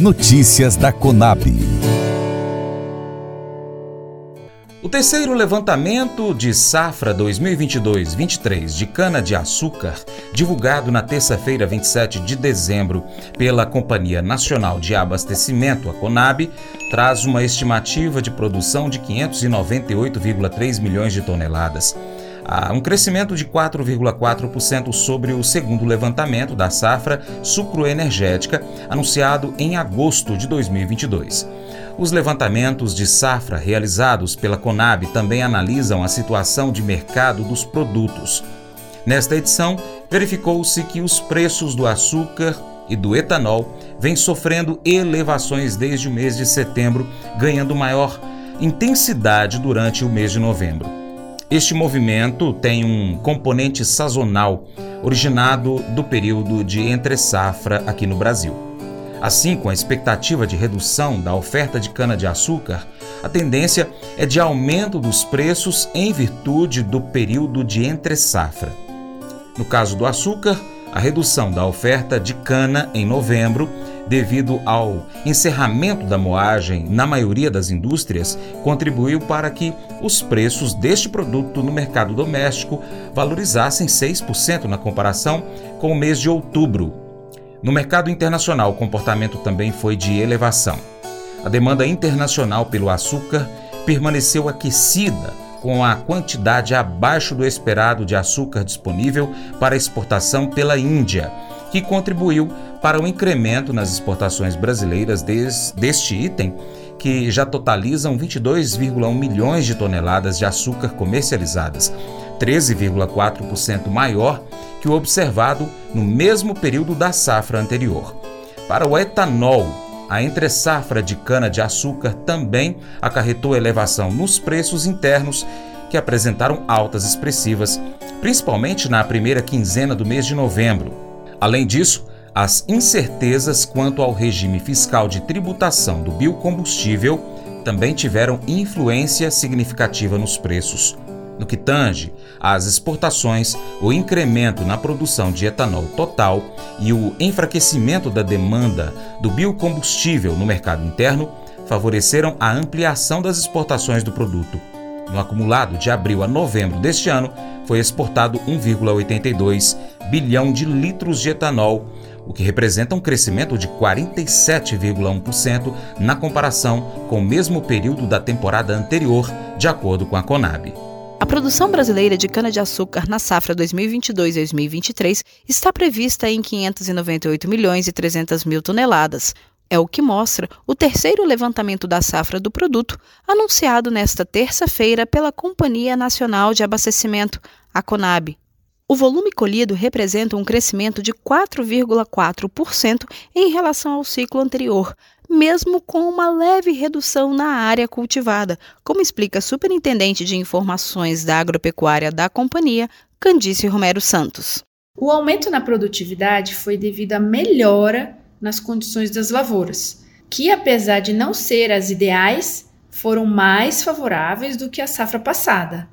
Notícias da Conab. O terceiro levantamento de safra 2022-23 de cana-de-açúcar, divulgado na terça-feira, 27 de dezembro, pela Companhia Nacional de Abastecimento, a Conab, traz uma estimativa de produção de 598,3 milhões de toneladas. Há um crescimento de 4,4% sobre o segundo levantamento da safra sucroenergética, anunciado em agosto de 2022. Os levantamentos de safra realizados pela Conab também analisam a situação de mercado dos produtos. Nesta edição, verificou-se que os preços do açúcar e do etanol vêm sofrendo elevações desde o mês de setembro, ganhando maior intensidade durante o mês de novembro. Este movimento tem um componente sazonal originado do período de entre-safra aqui no Brasil. Assim, com a expectativa de redução da oferta de cana-de-açúcar, a tendência é de aumento dos preços em virtude do período de entre-safra. No caso do açúcar, a redução da oferta de cana em novembro, devido ao encerramento da moagem na maioria das indústrias, contribuiu para que os preços deste produto no mercado doméstico valorizassem 6% na comparação com o mês de outubro, no mercado internacional, o comportamento também foi de elevação. A demanda internacional pelo açúcar permaneceu aquecida, com a quantidade abaixo do esperado de açúcar disponível para exportação pela Índia, que contribuiu para o incremento nas exportações brasileiras des, deste item, que já totalizam 22,1 milhões de toneladas de açúcar comercializadas, 13,4% maior que o observado no mesmo período da safra anterior. Para o etanol, a entre-safra de cana-de-açúcar também acarretou elevação nos preços internos, que apresentaram altas expressivas, principalmente na primeira quinzena do mês de novembro. Além disso, as incertezas quanto ao regime fiscal de tributação do biocombustível também tiveram influência significativa nos preços. No que tange às exportações, o incremento na produção de etanol total e o enfraquecimento da demanda do biocombustível no mercado interno favoreceram a ampliação das exportações do produto. No acumulado de abril a novembro deste ano, foi exportado 1,82 bilhão de litros de etanol, o que representa um crescimento de 47,1% na comparação com o mesmo período da temporada anterior, de acordo com a Conab. A produção brasileira de cana-de-açúcar na safra 2022-2023 está prevista em 598 milhões e 300 mil toneladas. É o que mostra o terceiro levantamento da safra do produto, anunciado nesta terça-feira pela Companhia Nacional de Abastecimento, a Conab. O volume colhido representa um crescimento de 4,4% em relação ao ciclo anterior, mesmo com uma leve redução na área cultivada, como explica a superintendente de informações da agropecuária da companhia, Candice Romero Santos. O aumento na produtividade foi devido à melhora nas condições das lavouras, que apesar de não ser as ideais, foram mais favoráveis do que a safra passada,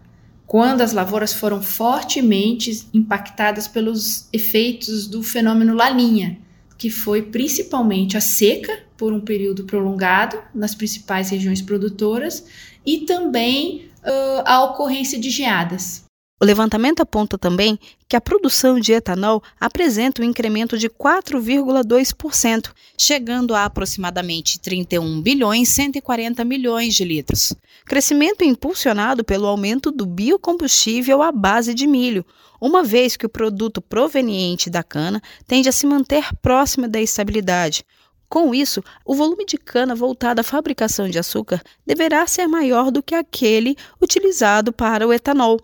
quando as lavouras foram fortemente impactadas pelos efeitos do fenômeno Laninha, que foi principalmente a seca por um período prolongado nas principais regiões produtoras e também uh, a ocorrência de geadas. O levantamento aponta também que a produção de etanol apresenta um incremento de 4,2%, chegando a aproximadamente 31 bilhões 140 milhões de litros. Crescimento impulsionado pelo aumento do biocombustível à base de milho, uma vez que o produto proveniente da cana tende a se manter próximo da estabilidade. Com isso, o volume de cana voltado à fabricação de açúcar deverá ser maior do que aquele utilizado para o etanol.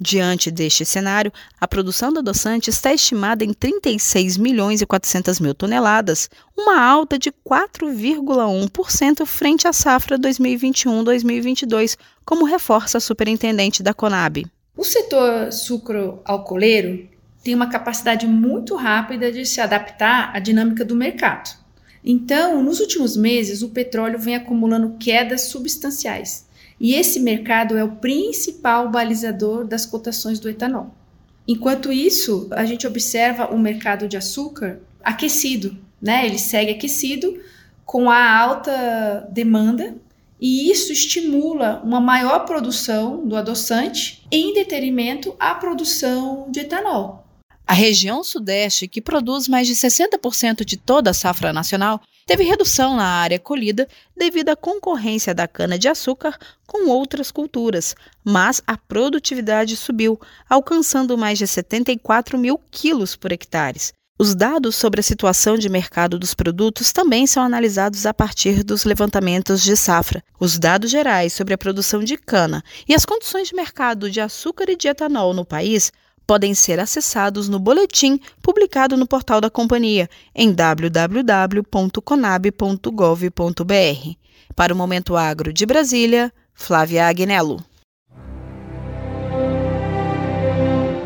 Diante deste cenário, a produção do adoçante está estimada em 36 milhões e 400 mil toneladas, uma alta de 4,1% frente à safra 2021-2022, como reforça a superintendente da Conab. O setor sucro-alcooleiro tem uma capacidade muito rápida de se adaptar à dinâmica do mercado. Então, nos últimos meses, o petróleo vem acumulando quedas substanciais e esse mercado é o principal balizador das cotações do etanol. Enquanto isso, a gente observa o mercado de açúcar aquecido, né? Ele segue aquecido com a alta demanda e isso estimula uma maior produção do adoçante em detrimento à produção de etanol. A região Sudeste, que produz mais de 60% de toda a safra nacional, teve redução na área colhida devido à concorrência da cana-de-açúcar com outras culturas, mas a produtividade subiu, alcançando mais de 74 mil quilos por hectare. Os dados sobre a situação de mercado dos produtos também são analisados a partir dos levantamentos de safra. Os dados gerais sobre a produção de cana e as condições de mercado de açúcar e de etanol no país podem ser acessados no boletim publicado no portal da companhia em www.conab.gov.br. Para o Momento Agro de Brasília, Flávia Agnello.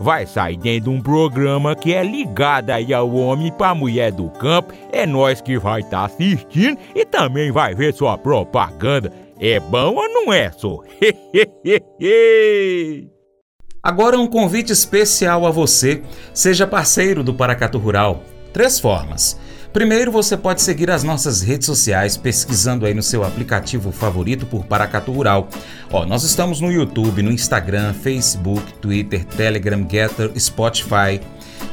vai sair dentro de um programa que é ligado aí ao homem para mulher do campo. É nós que vai estar tá assistindo e também vai ver sua propaganda. É bom ou não é, só? Agora um convite especial a você. Seja parceiro do Paracatu Rural. Três formas. Primeiro, você pode seguir as nossas redes sociais pesquisando aí no seu aplicativo favorito por Paracatu Rural. Ó, nós estamos no YouTube, no Instagram, Facebook, Twitter, Telegram, Getter, Spotify,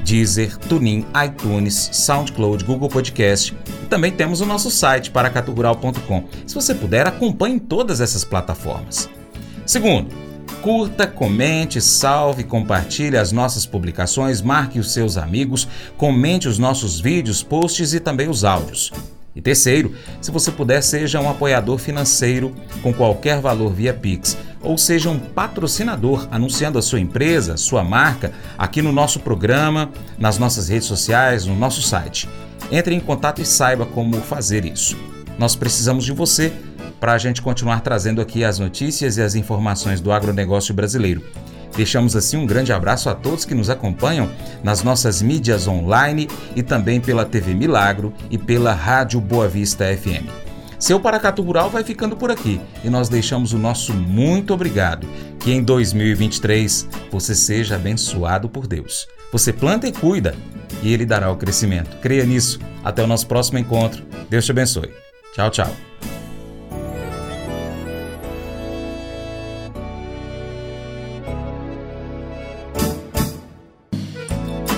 Deezer, TuneIn, iTunes, SoundCloud, Google Podcast. E também temos o nosso site paracaturural.com. Se você puder, acompanhe todas essas plataformas. Segundo, Curta, comente, salve, compartilhe as nossas publicações, marque os seus amigos, comente os nossos vídeos, posts e também os áudios. E terceiro, se você puder, seja um apoiador financeiro com qualquer valor via Pix, ou seja um patrocinador anunciando a sua empresa, sua marca, aqui no nosso programa, nas nossas redes sociais, no nosso site. Entre em contato e saiba como fazer isso. Nós precisamos de você para a gente continuar trazendo aqui as notícias e as informações do agronegócio brasileiro. Deixamos assim um grande abraço a todos que nos acompanham nas nossas mídias online e também pela TV Milagro e pela Rádio Boa Vista FM. Seu Paracatu Rural vai ficando por aqui e nós deixamos o nosso muito obrigado. Que em 2023 você seja abençoado por Deus. Você planta e cuida e Ele dará o crescimento. Creia nisso. Até o nosso próximo encontro. Deus te abençoe. Tchau, tchau.